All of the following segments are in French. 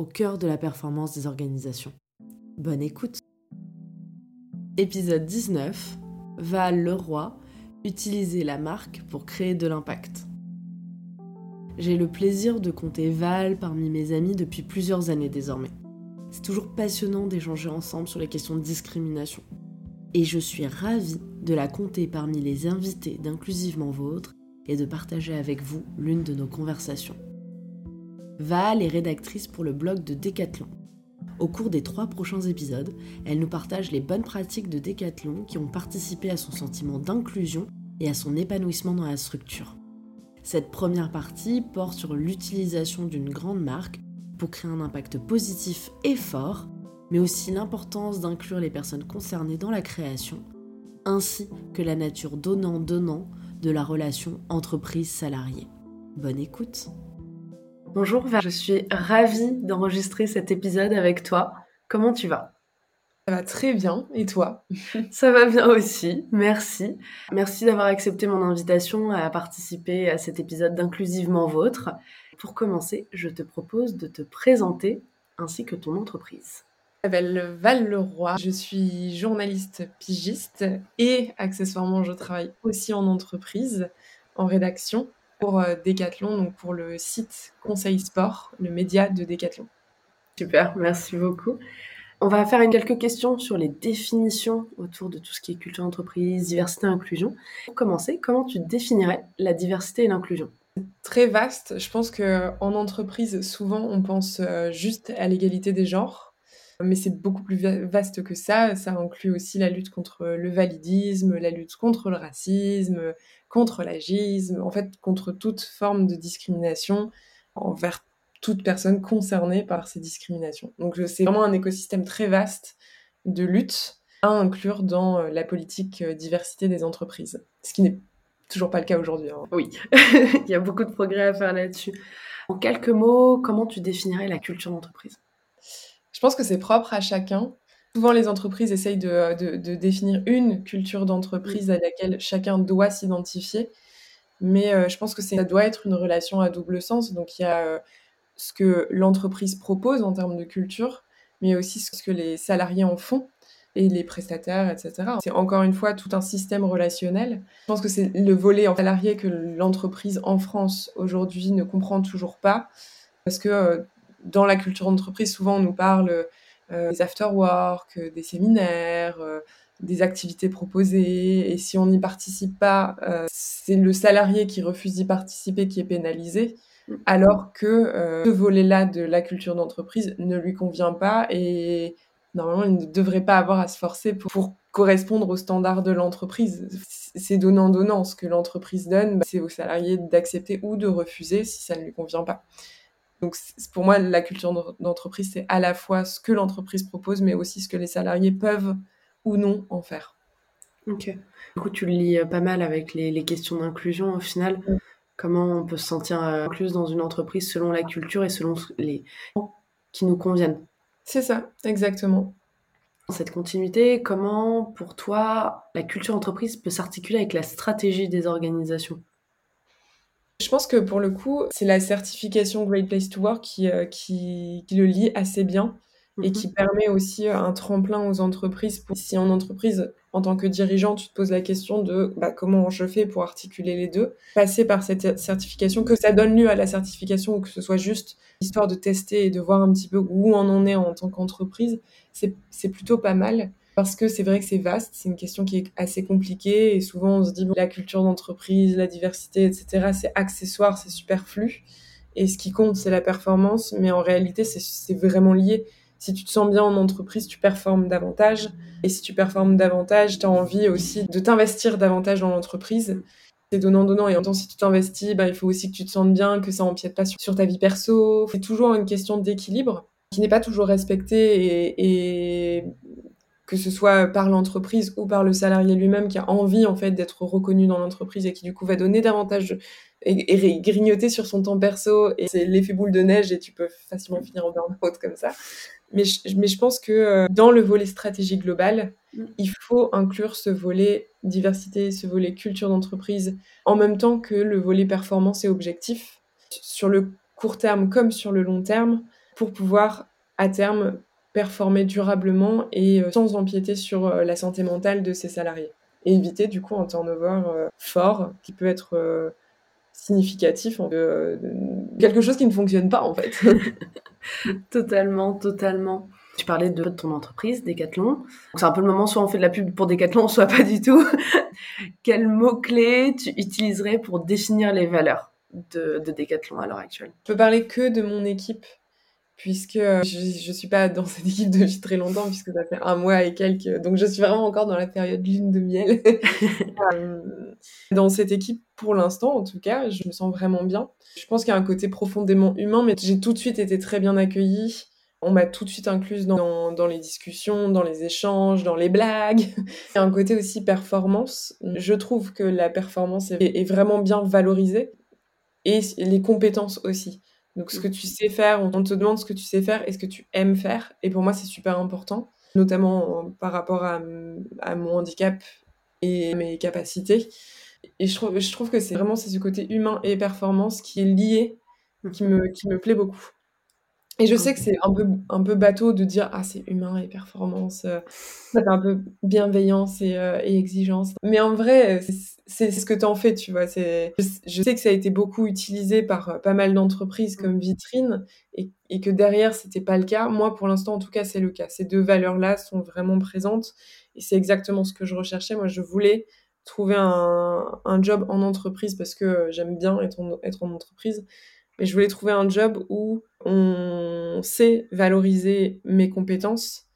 au cœur de la performance des organisations. Bonne écoute Épisode 19 Val Leroy Utiliser la marque pour créer de l'impact. J'ai le plaisir de compter Val parmi mes amis depuis plusieurs années désormais. C'est toujours passionnant d'échanger ensemble sur les questions de discrimination. Et je suis ravie de la compter parmi les invités d'Inclusivement Vôtre et de partager avec vous l'une de nos conversations. Val est rédactrice pour le blog de Decathlon. Au cours des trois prochains épisodes, elle nous partage les bonnes pratiques de Decathlon qui ont participé à son sentiment d'inclusion et à son épanouissement dans la structure. Cette première partie porte sur l'utilisation d'une grande marque pour créer un impact positif et fort, mais aussi l'importance d'inclure les personnes concernées dans la création, ainsi que la nature donnant-donnant de la relation entreprise-salarié. Bonne écoute Bonjour, je suis ravie d'enregistrer cet épisode avec toi. Comment tu vas? Ça va très bien, et toi? Ça va bien aussi, merci. Merci d'avoir accepté mon invitation à participer à cet épisode d'Inclusivement Vôtre. Pour commencer, je te propose de te présenter ainsi que ton entreprise. Je m'appelle Val Leroy, je suis journaliste pigiste et accessoirement je travaille aussi en entreprise, en rédaction pour euh, Decathlon, donc pour le site Conseil Sport, le média de Decathlon. Super, merci beaucoup. On va faire quelques questions sur les définitions autour de tout ce qui est culture d'entreprise, diversité et inclusion. Pour commencer, comment tu définirais la diversité et l'inclusion? Très vaste. Je pense qu'en entreprise, souvent, on pense euh, juste à l'égalité des genres. Mais c'est beaucoup plus vaste que ça. Ça inclut aussi la lutte contre le validisme, la lutte contre le racisme, contre l'agisme, en fait contre toute forme de discrimination envers toute personne concernée par ces discriminations. Donc c'est vraiment un écosystème très vaste de lutte à inclure dans euh, la politique euh, diversité des entreprises, ce qui n'est toujours pas le cas aujourd'hui. Hein. Oui, il y a beaucoup de progrès à faire là-dessus. En quelques mots, comment tu définirais la culture d'entreprise? Je pense que c'est propre à chacun. Souvent, les entreprises essayent de, définir une culture d'entreprise mm. à laquelle chacun doit s'identifier. Mais euh, je pense que ça doit être une relation à double sens. Donc, il y a euh, ce que l'entreprise propose en termes de culture, mais aussi ce que les salariés en font et les prestataires, etc. C'est encore une fois tout un système relationnel. Je pense que c'est le volet en salarié que l'entreprise en France aujourd'hui ne comprend toujours pas. Parce que euh, dans la culture d'entreprise, souvent on nous parle euh, des after-work, euh, des séminaires, euh, des activités proposées. Et si on n'y participe pas, c'est le salarié qui refuse d'y participer qui est pénalisé mm. alors que ce volet-là de la culture d'entreprise ne lui convient pas et normalement il ne devrait pas avoir à se forcer pour, correspondre aux standards de l'entreprise. C'est donnant-donnant. Ce que l'entreprise donne, bah, c'est au salarié d'accepter ou de refuser si ça ne lui convient pas. Donc pour moi, la culture d'entreprise, c'est à la fois ce que l'entreprise propose, mais aussi ce que les salariés peuvent ou non en faire. Ok. Du coup, tu le lis euh, pas mal avec les, questions d'inclusion au final. Mm. Comment on peut se sentir euh, inclus dans une entreprise selon la culture et selon les qui nous conviennent. C'est ça, exactement. Cette continuité, comment pour toi la culture d'entreprise peut s'articuler avec la stratégie des organisations? Je pense que pour le coup, c'est la certification Great Place to Work qui, euh, qui, le lie assez bien et mhm. qui permet aussi euh, un tremplin aux entreprises. si en entreprise, en tant que dirigeant, tu te poses la question de bah, comment je fais pour articuler les deux, passer par cette certification, que ça donne lieu à la certification ou que ce soit juste histoire de tester et de voir un petit peu où on en est en tant qu'entreprise, c'est plutôt pas mal parce que c'est vrai que c'est vaste, c'est une question qui est assez compliquée et souvent on se dit la culture d'entreprise, la diversité, etc. c'est accessoire, c'est superflu et ce qui compte c'est la performance, mais en réalité c'est vraiment lié. Si tu te sens bien en entreprise, tu performes davantage et si tu performes davantage, tu as envie aussi de t'investir davantage dans l'entreprise. C'est donnant-donnant et en temps si tu t'investis, bah, il faut aussi que tu te sentes bien, que ça empiète pas sur, ta vie perso. C'est toujours une question d'équilibre qui n'est pas toujours respecté et, que ce soit par l'entreprise ou par le salarié lui-même qui a envie en fait d'être reconnu dans l'entreprise et qui du coup va donner davantage et, grignoter sur son temps perso et c'est l'effet boule de neige et tu peux facilement finir en burn-out comme ça. Mais je, mais je pense que euh, dans le volet stratégie globale, mm. il faut inclure ce volet diversité, ce volet culture d'entreprise, en même temps que le volet performance et objectif, sur le court terme comme sur le long terme, pour pouvoir à terme performer durablement et euh, sans empiéter sur euh, la santé mentale de ses salariés. Et éviter du coup un turnover fort qui peut être significatif, quelque chose qui ne fonctionne pas en fait. totalement, totalement. Tu parlais de ton entreprise, Decathlon. C'est un peu le moment, soit on fait de la pub pour Decathlon, soit pas du tout. Quels mots-clés tu utiliserais pour définir les valeurs de, de Decathlon à l'heure actuelle? Je peux parler que de mon équipe puisque euh, je ne suis pas dans cette équipe depuis très longtemps, puisque ça fait un mois et quelques. Donc je suis vraiment encore dans la période lune de miel. Euh, dans cette équipe, pour l'instant, en tout cas, je me sens vraiment bien. Je pense qu'il y a un côté profondément humain, mais j'ai tout de suite été très bien accueillie. On m'a tout de suite incluse dans, dans, les discussions, dans les échanges, dans les blagues. Il y a un côté aussi performance. Je trouve que la performance est, est vraiment bien valorisée et les compétences aussi. Donc, ce que tu sais faire, on te demande ce que tu sais faire et ce que tu aimes faire. Et pour moi, c'est super important, notamment par rapport à, mon handicap et mes capacités. Et je trouve, je trouve que c'est vraiment ce côté humain et performance qui est lié, qui me, qui me plaît beaucoup. Et je sais que c'est un peu, un peu bateau de dire ah c'est humain et performance, euh, ça fait un peu bienveillance et, euh, et exigence. Mais en vrai, c'est ce que tu en fais, tu vois. Je, je sais que ça a été beaucoup utilisé par euh, pas mal d'entreprises comme vitrine et, et que derrière c'était pas le cas. Moi, pour l'instant, en tout cas, c'est le cas. Ces deux valeurs-là sont vraiment présentes et c'est exactement ce que je recherchais. Moi, je voulais trouver un, un job en entreprise parce que j'aime bien être en, être en entreprise mais je voulais trouver un job où on sait valoriser mes compétences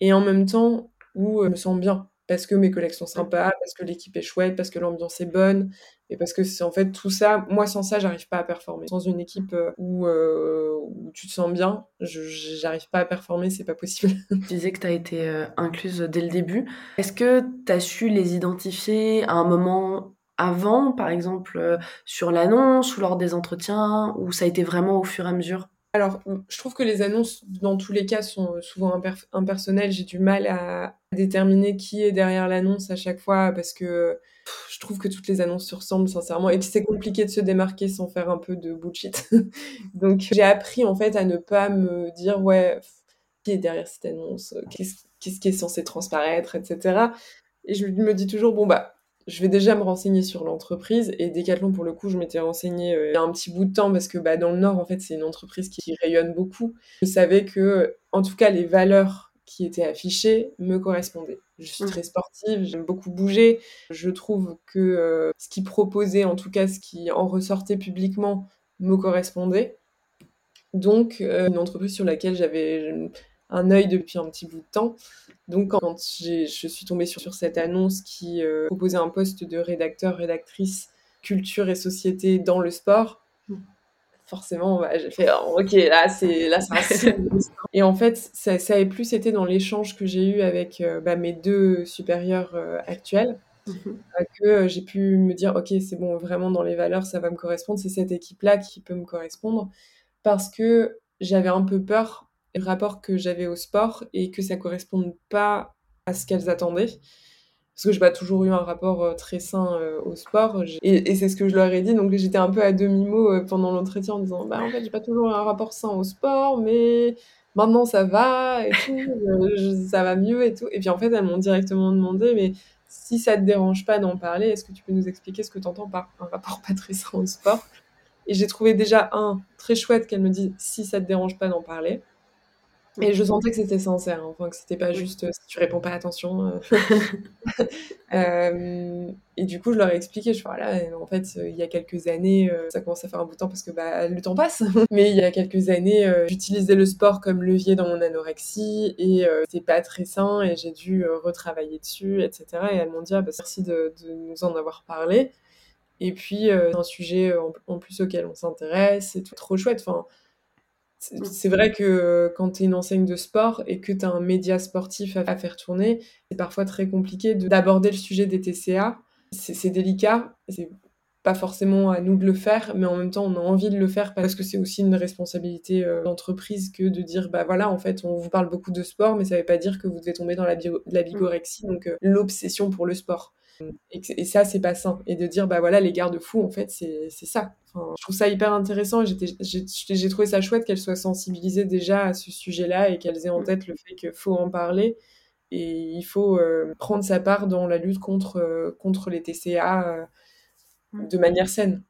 et en même temps où euh, je me sens bien parce que mes collègues sont sympas, parce que l'équipe est chouette, parce que l'ambiance est bonne, et parce que c'est en fait tout ça. Moi, sans ça, j'arrive pas à performer. Sans une équipe euh, où, euh, où tu te sens bien, j'arrive pas à performer, c'est pas possible. tu disais que tu as été incluse dès le début. Est-ce que tu as su les identifier à un moment avant, par exemple, euh, sur l'annonce ou lors des entretiens, ou ça a été vraiment au fur et à mesure? Alors, je trouve que les annonces, dans tous les cas, sont souvent impersonnelles. J'ai du mal à déterminer qui est derrière l'annonce à chaque fois parce que je trouve que toutes les annonces se ressemblent sincèrement et puis c'est compliqué de se démarquer sans faire un peu de bullshit. Donc j'ai appris en fait à ne pas me dire ouais qui est derrière cette annonce, qu'est-ce qui est censé transparaître, etc. Et je me dis toujours bon bah je vais déjà me renseigner sur l'entreprise. Et Decathlon, pour le coup, je m'étais renseignée euh, il y a un petit bout de temps parce que bah, dans le Nord, en fait, c'est une entreprise qui, rayonne beaucoup. Je savais que, en tout cas, les valeurs qui étaient affichées me correspondaient. Je suis très sportive, j'aime beaucoup bouger. Je trouve que euh, ce qui proposait, en tout cas ce qui en ressortait publiquement, me correspondait. Donc, euh, une entreprise sur laquelle j'avais un œil depuis un petit bout de temps. Donc quand je suis tombée sur, cette annonce qui euh, proposait un poste de rédacteur, rédactrice culture et société dans le sport, forcément bah, j'ai fait oh, ok là c'est là ça et en fait ça, ça a plus été dans l'échange que j'ai eu avec euh, bah, mes deux supérieurs euh, actuels mhm. que j'ai pu me dire ok c'est bon vraiment dans les valeurs ça va me correspondre c'est cette équipe là qui peut me correspondre parce que j'avais un peu peur le rapport que j'avais au sport et que ça corresponde pas à ce qu'elles attendaient. Parce que je n'ai pas toujours eu un rapport euh, très sain euh, au sport. Et, c'est ce que je leur ai dit. Donc j'étais un peu à demi-mot euh, pendant l'entretien en disant Bah, en fait, j'ai pas toujours eu un rapport sain au sport, mais maintenant ça va et tout, ça va mieux et tout. Et puis en fait, elles m'ont directement demandé Mais si ça te dérange pas d'en parler, est-ce que tu peux nous expliquer ce que tu entends par un rapport pas très sain au sport? Et j'ai trouvé déjà un très chouette qu'elle me dise Si ça te dérange pas d'en parler. Et je sentais que c'était sincère, enfin que c'était pas juste si tu réponds pas attention. Euh. euh, et du coup, je leur ai expliqué, je voilà, en fait, il y a quelques années, euh, ça commence à faire un bout de temps parce que bah, le temps passe, mais il y a quelques années, euh, j'utilisais le sport comme levier dans mon anorexie et c'était pas très sain et j'ai dû retravailler dessus, etc. Et elles m'ont dit, ah, bah, merci de, de, nous en avoir parlé. Et puis, un sujet en, en, plus auquel on s'intéresse, c'est trop chouette. Enfin, c'est vrai que quand tu es une enseigne de sport et que tu as un média sportif à, faire tourner, c'est parfois très compliqué d'aborder le sujet des TCA. C'est délicat, c'est pas forcément à nous de le faire, mais en même temps, on a envie de le faire parce que c'est aussi une responsabilité euh, d'entreprise que de dire, bah voilà, en fait, on vous parle beaucoup de sport, mais ça veut pas dire que vous devez tomber dans la, la bigorexie, donc euh, l'obsession pour le sport. Et, ça, c'est pas sain. Et de dire, bah voilà, les garde-fous, en fait, c'est ça. je trouve ça hyper intéressant. J'ai trouvé ça chouette qu'elles soient sensibilisées déjà à ce sujet-là et qu'elles aient en tête le fait qu'il faut en parler et il faut euh, prendre sa part dans la lutte contre, contre les TCA de manière saine.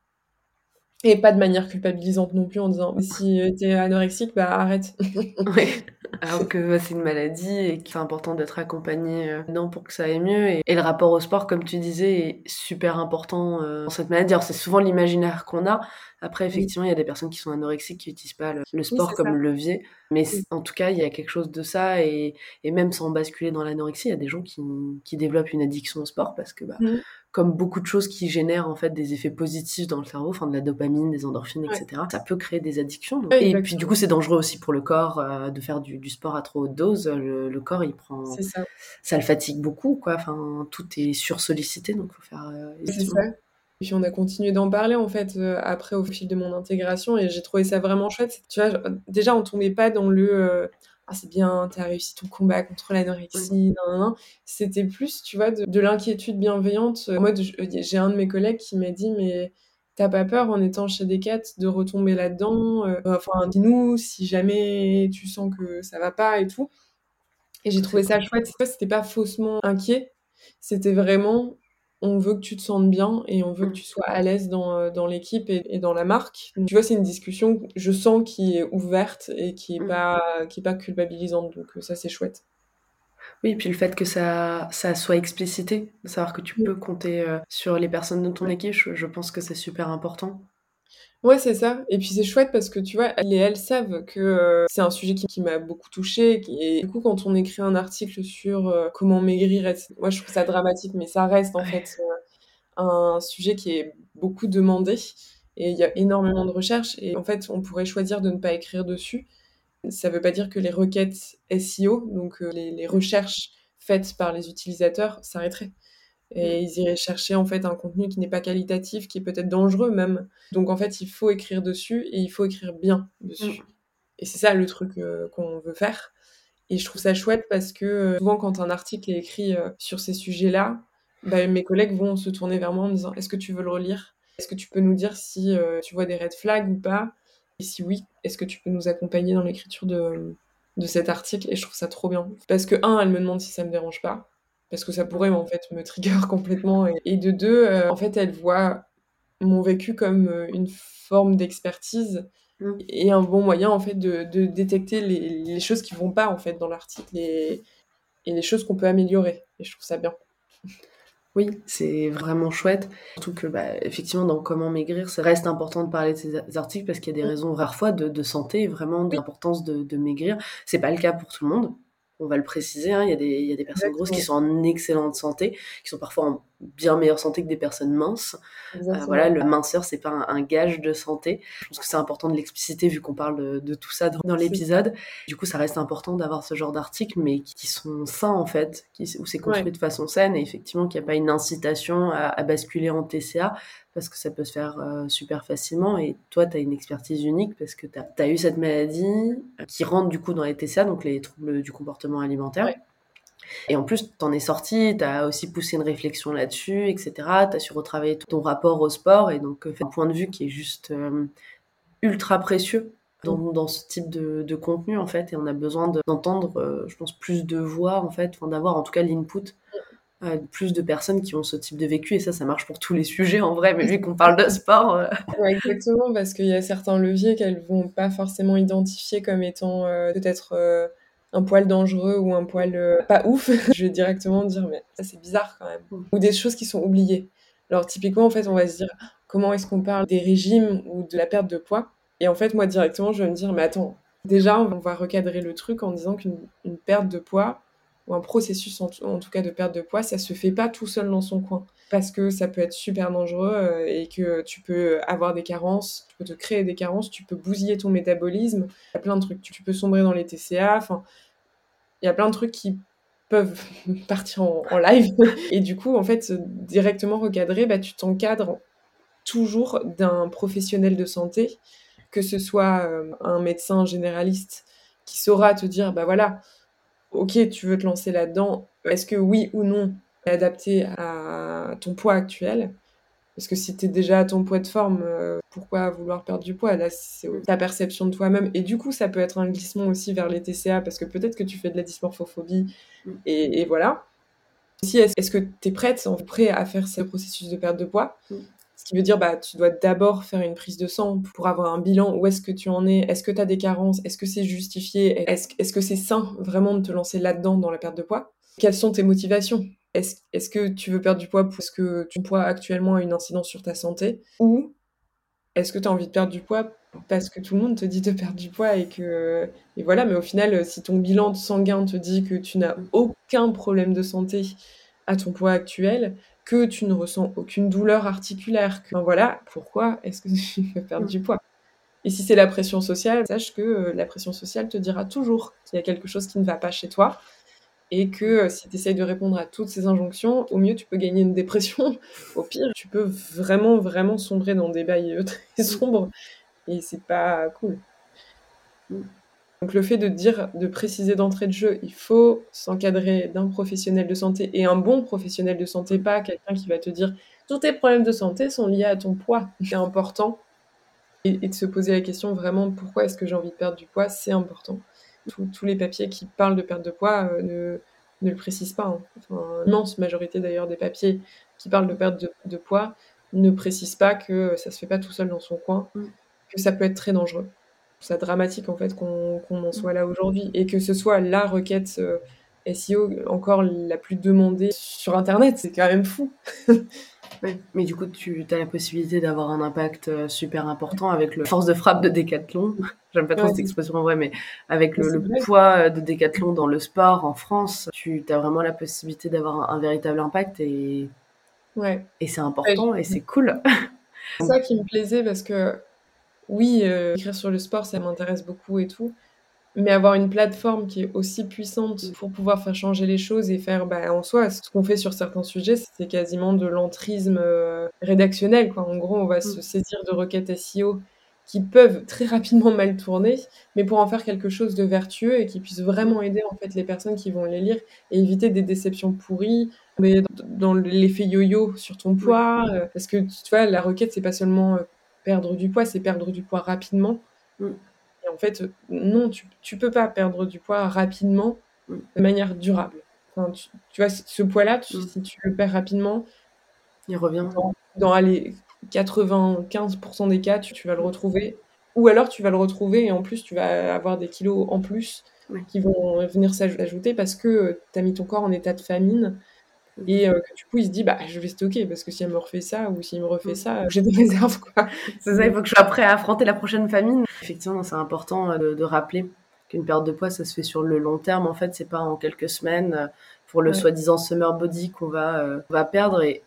Et pas de manière culpabilisante non plus en disant si t'es anorexique, bah arrête. oui. Alors que c'est une maladie et qu'il est important d'être accompagné euh, non pour que ça aille mieux. Et, le rapport au sport, comme tu disais, est super important euh, dans cette maladie. Alors c'est souvent l'imaginaire qu'on a. Après, effectivement, il y a des personnes qui sont anorexiques qui n'utilisent pas le, sport comme levier. Mais en tout cas, il y a quelque chose de ça. Et, et même sans basculer dans l'anorexie, il y a des gens qui, qui, développent une addiction au sport parce que bah, mmh comme beaucoup de choses qui génèrent en fait des effets positifs dans le cerveau, enfin de la dopamine, des endorphines, etc. Ça peut créer des addictions. et puis du coup, c'est dangereux aussi pour le corps euh, de faire du, sport à trop haute dose. Le, corps, il prend, ça. ça. le fatigue beaucoup, quoi. Enfin, tout est sursollicité, donc faut faire. Euh, c'est ça. Et puis on a continué d'en parler en fait euh, après au fil de mon intégration et j'ai trouvé ça vraiment chouette. Tu vois, déjà on tombait pas dans le ah, c'est bien, tu as réussi ton combat contre l'anorexie, C'était plus, tu vois, de, l'inquiétude bienveillante. En mode, j'ai un de mes collègues qui m'a dit, mais t'as pas peur en étant chez Decat de retomber là-dedans euh, Enfin, dis-nous si jamais tu sens que ça va pas et tout. Et j'ai trouvé ça chouette. C'était pas faussement inquiet, c'était vraiment on veut que tu te sentes bien et on veut que tu sois à l'aise dans, euh, dans l'équipe et, dans la marque. tu vois, c'est une discussion, je sens, qui est ouverte et qui est, mm. pas, qui est pas culpabilisante. Donc euh, ça, c'est chouette. Oui, et puis le fait que ça, ça soit explicité, savoir que tu mm. peux compter euh, sur les personnes de ton équipe, je pense que c'est super important. Ouais, c'est ça. Et puis c'est chouette parce que tu vois, elles et elles savent que euh, c'est un sujet qui, m'a beaucoup touchée. Et du coup, quand on écrit un article sur euh, comment maigrir, moi je trouve ça dramatique, mais ça reste en fait euh, un sujet qui est beaucoup demandé. Et il y a énormément de recherches. Et en fait, on pourrait choisir de ne pas écrire dessus. Ça ne veut pas dire que les requêtes SEO, donc les, les recherches faites par les utilisateurs, s'arrêteraient et ils iraient chercher en fait un contenu qui n'est pas qualitatif, qui est peut-être dangereux même. Donc en fait, il faut écrire dessus et il faut écrire bien dessus. Mm. Et c'est ça le truc euh, qu'on veut faire. Et je trouve ça chouette parce que euh, souvent quand un article est écrit euh, sur ces sujets-là, bah, mes collègues vont se tourner vers moi en me disant est-ce que tu veux le relire? Est-ce que tu peux nous dire si tu vois des red flags ou pas? Et si oui, est-ce que tu peux nous accompagner dans l'écriture de, de cet article? Et je trouve ça trop bien. Parce que, un, elle me demande si ça me dérange pas parce que ça pourrait en fait me trigger complètement. Et, de deux, euh, en fait, elle voit mon vécu comme euh, une forme d'expertise mmh. et un bon moyen en fait de, détecter les, choses qui vont pas en fait dans l'article et, les choses qu'on peut améliorer. Et je trouve ça bien. Oui, c'est vraiment chouette. Surtout que, bah, effectivement, dans Comment maigrir, ça reste important de parler de ces articles parce qu'il y a des mmh. raisons parfois de, de santé, vraiment d'importance de, de maigrir. C'est pas le cas pour tout le monde on va le préciser, hein, il, y a des, il y a des personnes grosses qui sont en excellente santé, qui sont parfois en bien meilleure santé que des personnes minces. Euh, voilà, le minceur, c'est pas un, gage de santé. Je pense que c'est important de l'expliciter vu qu'on parle de, tout ça dans, l'épisode. Du coup, ça reste important d'avoir ce genre d'articles, mais qui, sont sains en fait, qui, où c'est construit de façon saine et effectivement qu'il n'y a pas une incitation à, basculer en TCA parce que ça peut se faire euh, super facilement. Et toi, tu as une expertise unique parce que tu as, eu cette maladie euh, qui rentre du coup dans les TCA, donc les troubles du comportement alimentaire. Et en plus, tu en es sorti, tu as aussi poussé une réflexion là-dessus, etc. Tu as su retravailler ton rapport au sport et donc euh, fait un point de vue qui est juste ultra précieux dans, dans, ce type de, de, contenu en fait. Et on a besoin d'entendre, je pense, plus de voix en fait, d'avoir en tout cas l'input plus de personnes qui ont ce type de vécu et ça ça marche pour tous les sujets en vrai mais vu qu'on parle de sport euh. exactement parce qu'il y a certains leviers qu'elles vont pas forcément identifier comme étant euh, peut-être euh, un poil dangereux ou un poil pas ouf je vais directement dire mais ça c'est bizarre quand même mm. ou des choses qui sont oubliées alors typiquement en fait on va se dire comment est-ce qu'on parle des régimes ou de la perte de poids? Et en fait moi directement je vais me dire mais attends déjà on va recadrer le truc en disant qu'une perte de poids un processus en, tout cas de perte de poids, ça se fait pas tout seul dans son coin. parce que ça peut être super dangereux euh, et que tu peux avoir des carences, tu peux te créer des carences, tu peux bousiller ton métabolisme. Il y a plein de trucs. Tu peux sombrer dans les TCA. Enfin, il y a plein de trucs qui peuvent partir en, live. Et du coup, en fait, directement recadré, bah, tu t'encadres toujours d'un professionnel de santé, que ce soit euh, un médecin généraliste qui saura te dire, bah voilà, ok, tu veux te lancer là-dedans, est-ce que oui ou non, adapté à ton poids actuel? Parce que si tu es déjà à ton poids de forme, euh, pourquoi vouloir perdre du poids? Là, c'est ta perception de toi-même. Et du coup, ça peut être un glissement aussi vers les TCA, parce que peut-être que tu fais de la dysmorphophobie. Mm. Et, voilà. Aussi, est-ce que tu es prête, prêt à faire ce processus de perte de poids? Mm. Qui veut dire, bah, tu dois d'abord faire une prise de sang pour avoir un bilan. Où est-ce que tu en es Est-ce que tu as des carences Est-ce que c'est justifié Est-ce est -ce que c'est sain vraiment de te lancer là-dedans dans la perte de poids? Quelles sont tes motivations? Est-ce que tu veux perdre du poids parce que ton poids actuellement a une incidence sur ta santé? Ou est-ce que tu as envie de perdre du poids parce que tout le monde te dit de perdre du poids et que et voilà mais au final si ton bilan sanguin te dit que tu n'as aucun problème de santé à ton poids actuel que tu ne ressens aucune douleur articulaire que voilà pourquoi est-ce que tu veux perdre du poids? Et si c'est la pression sociale sache que euh, la pression sociale te dira toujours qu'il y a quelque chose qui ne va pas chez toi et que euh, si tu essayes de répondre à toutes ces injonctions, au mieux tu peux gagner une dépression, au pire tu peux vraiment vraiment sombrer dans des bails euh, très sombres et c'est pas cool. Donc le fait de dire, de préciser d'entrée de jeu, il faut s'encadrer d'un professionnel de santé et un bon professionnel de santé, pas quelqu'un qui va te dire tous tes problèmes de santé sont liés à ton poids. C'est important. Et, et, de se poser la question vraiment pourquoi est-ce que j'ai envie de perdre du poids, c'est important tous les papiers qui parlent de perte de poids euh, ne, ne, le précisent pas. Hein. Enfin, l'immense majorité d'ailleurs des papiers qui parlent de perte de, poids ne précisent pas que ça se fait pas tout seul dans son coin, mm. que ça peut être très dangereux. C'est dramatique en fait qu'on en soit là aujourd'hui et que ce soit la requête euh, SEO encore la plus demandée sur Internet, c'est quand même fou. mais du coup, tu as la possibilité d'avoir un impact euh, super important avec le force de frappe de Décathlon. J'aime pas trop cette expression en vrai, mais avec le, poids euh, de Décathlon dans le sport en France, tu as vraiment la possibilité d'avoir un, véritable impact et, ouais. et c'est important et c'est cool. C'est ça qui me plaisait parce que oui, euh, écrire sur le sport, ça m'intéresse beaucoup et tout, mais avoir une plateforme qui est aussi puissante mm. pour pouvoir faire changer les choses et faire, bah, en soi, ce qu'on fait sur certains sujets, c'est quasiment de l'entrisme euh, rédactionnel. Quoi. En gros, on va mm. se saisir de requêtes SEO qui peuvent très rapidement mal tourner, mais pour en faire quelque chose de vertueux et qui puisse vraiment aider en fait les personnes qui vont les lire et éviter des déceptions pourries, mais dans l'effet yo-yo sur ton poids, euh, parce que tu vois, la requête c'est pas seulement perdre du poids, c'est perdre du poids rapidement. Mm en fait, non, tu, tu peux pas perdre du poids rapidement mm. de manière durable. Enfin, tu, vois, ce poids-là, mm. si tu le perds rapidement, il revient. Dans, les 95% des cas, tu, vas le retrouver. Ou alors tu vas le retrouver et en plus, tu vas avoir des kilos en plus qui vont venir s'ajouter parce que tu as mis ton corps en état de famine et euh, que du coup il se dit bah je vais stocker parce que si elle me refait ça ou s'il me refait ça j'ai des réserves quoi. C'est ça il faut que je sois prêt à affronter la prochaine famine. Effectivement c'est important euh, de, rappeler qu'une perte de poids ça se fait sur le long terme. En fait c'est pas en quelques semaines euh, pour le soi-disant summer body qu'on va va perdre. Et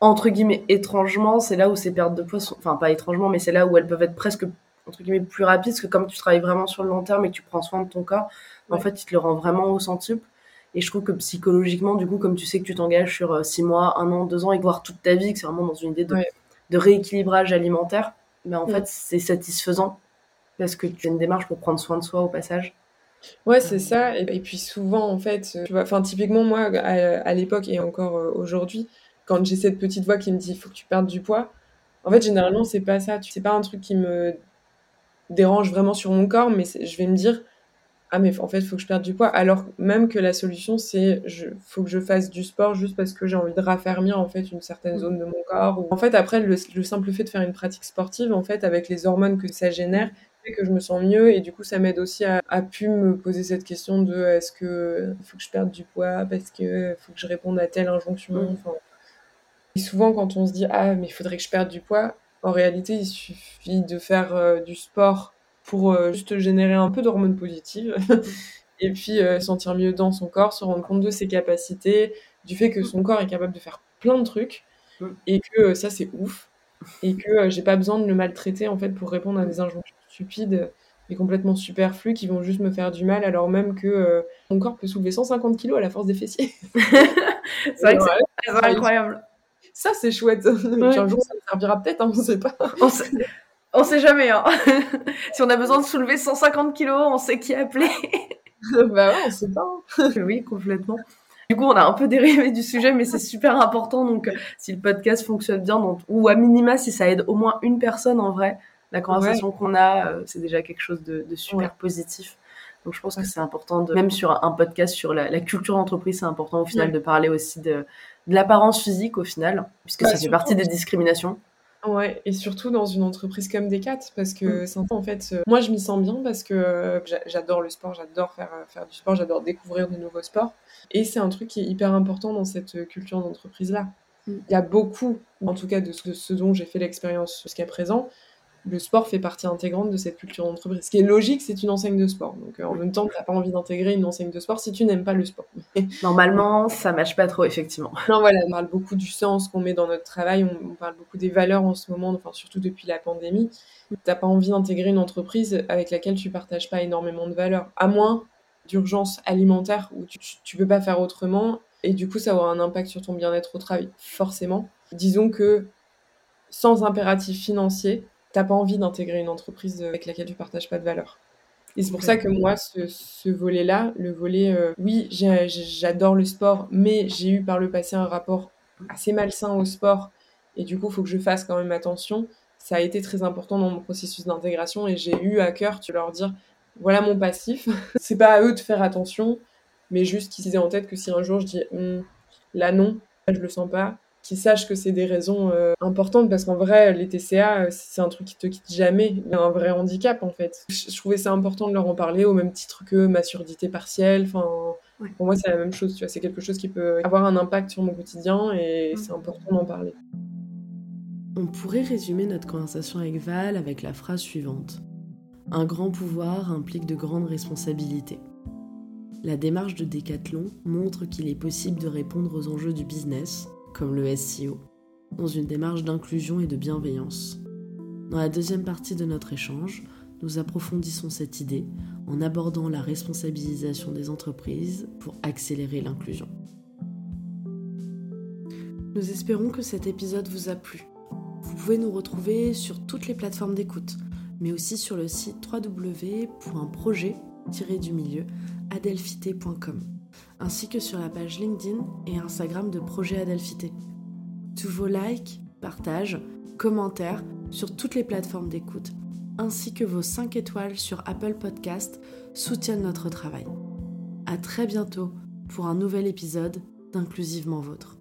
entre guillemets étrangement c'est là où ces pertes de poids sont enfin pas étrangement mais c'est là où elles peuvent être presque entre guillemets plus rapides. Parce que comme tu travailles vraiment sur le long terme et que tu prends soin de ton corps en fait il te le rend vraiment au centuple et je trouve que psychologiquement, du coup, comme tu sais que tu t'engages sur 6 euh, mois, 1 an, 2 ans, et voir toute ta vie, que c'est vraiment dans une idée de, de rééquilibrage alimentaire, mais ben, en fait, c'est satisfaisant parce que tu as une démarche pour prendre soin de soi au passage. Ouais, c'est ça. Et, puis souvent, en fait, tu vois, enfin, typiquement, moi, à, l'époque et encore euh, aujourd'hui, quand j'ai cette petite voix qui me dit, il faut que tu perdes du poids, en fait, généralement, c'est pas ça. C'est pas un truc qui me dérange vraiment sur mon corps, mais je vais me dire, ah mais en fait il faut que je perde du poids. Alors même que la solution c'est je faut que je fasse du sport juste parce que j'ai envie de raffermir en fait une certaine zone de mon corps ou... en fait après le, simple fait de faire une pratique sportive en fait avec les hormones que ça génère fait que je me sens mieux et du coup ça m'aide aussi à, à pu me poser cette question de est-ce que faut que je perde du poids parce que faut que je réponde à telle injonction? Mmh. enfin, et souvent quand on se dit ah mais il faudrait que je perde du poids en réalité il suffit de faire euh, du sport pour euh, juste générer un peu d'hormones positives et puis euh, sentir mieux dans son corps, se rendre compte de ses capacités, du fait que son corps est capable de faire plein de trucs Mm. Et que ça, c'est ouf. Et que j'ai pas besoin de le maltraiter, en fait, pour répondre à des injonctions stupides et complètement superflues qui vont juste me faire du mal, alors même que mon corps peut soulever 150 kg à la force des fessiers. c'est vrai que c'est incroyable. Ça, c'est chouette. Un jour, ça me servira peut-être, hein, on sait pas. On sait, jamais. Hein. si on a besoin de soulever 150 kilos, on sait qui appeler. bah ouais, on sait pas. Hein. oui, complètement. Du coup, on a un peu dérivé du sujet, mais c'est super important. Donc, si le podcast fonctionne bien, ou à minima, si ça aide au moins une personne en vrai, la conversation qu'on a, euh, c'est déjà quelque chose de, super positif. Donc, je pense que c'est important, de, même sur un podcast sur la, culture d'entreprise, c'est important au final de parler aussi de, de l'apparence physique au final, puisque ça fait partie des discriminations. Ouais, et surtout dans une entreprise comme Decat, parce que mmh. en fait, euh, moi je m'y sens bien parce que euh, j'adore le sport, j'adore faire, euh, faire du sport, j'adore découvrir de nouveaux sports. Et c'est un truc qui est hyper important dans cette culture d'entreprise-là. Mmh. Il y a beaucoup, en tout cas de ce dont j'ai fait l'expérience jusqu'à présent, le sport fait partie intégrante de cette culture d'entreprise. Ce qui est logique, c'est une enseigne de sport. Donc euh, en même temps, tu n'as pas envie d'intégrer une enseigne de sport si tu n'aimes pas le sport. Normalement, ça marche pas trop, effectivement. Non, voilà, on parle beaucoup du sens qu'on met dans notre travail, on, parle beaucoup des valeurs en ce moment, enfin surtout depuis la pandémie. Tu n'as pas envie d'intégrer une entreprise avec laquelle tu partages pas énormément de valeurs, à moins d'urgence alimentaire où tu, ne peux pas faire autrement et du coup ça aura un impact sur ton bien-être au travail, forcément. Disons que sans impératif financier, t'as pas envie d'intégrer une entreprise avec laquelle tu partages pas de valeurs. Et c'est pour ça que moi, ce, volet-là, le volet, euh, oui, j'adore le sport, mais j'ai eu par le passé un rapport assez malsain au sport, et du coup, il faut que je fasse quand même attention. Ça a été très important dans mon processus d'intégration, et j'ai eu à cœur de leur dire, voilà mon passif, c'est pas à eux de faire attention, mais juste qu'ils aient en tête que si un jour je dis, hum, là non, là, je le sens pas, qu'ils sachent que c'est des raisons euh, importantes parce qu'en vrai, les TCA, euh, c'est un truc qui te quitte jamais. Il y a un vrai handicap en fait. Je, trouvais ça important de leur en parler au même titre que ma surdité partielle. Enfin, pour moi, c'est la même chose. Tu vois, c'est quelque chose qui peut avoir un impact sur mon quotidien et c'est important d'en parler. On pourrait résumer notre conversation avec Val avec la phrase suivante. Un grand pouvoir implique de grandes responsabilités. La démarche de Decathlon montre qu'il est possible de répondre aux enjeux du business comme le SEO, dans une démarche d'inclusion et de bienveillance. Dans la deuxième partie de notre échange, nous approfondissons cette idée en abordant la responsabilisation des entreprises pour accélérer l'inclusion. Nous espérons que cet épisode vous a plu. Vous pouvez nous retrouver sur toutes les plateformes d'écoute, mais aussi sur le site www.projet-du-milieu adelphité.com ainsi que sur la page LinkedIn et Instagram de Projet Adelphité. Tous vos likes, partages, commentaires sur toutes les plateformes d'écoute, ainsi que vos 5 étoiles sur Apple Podcast soutiennent notre travail. À très bientôt pour un nouvel épisode d'Inclusivement Vôtre.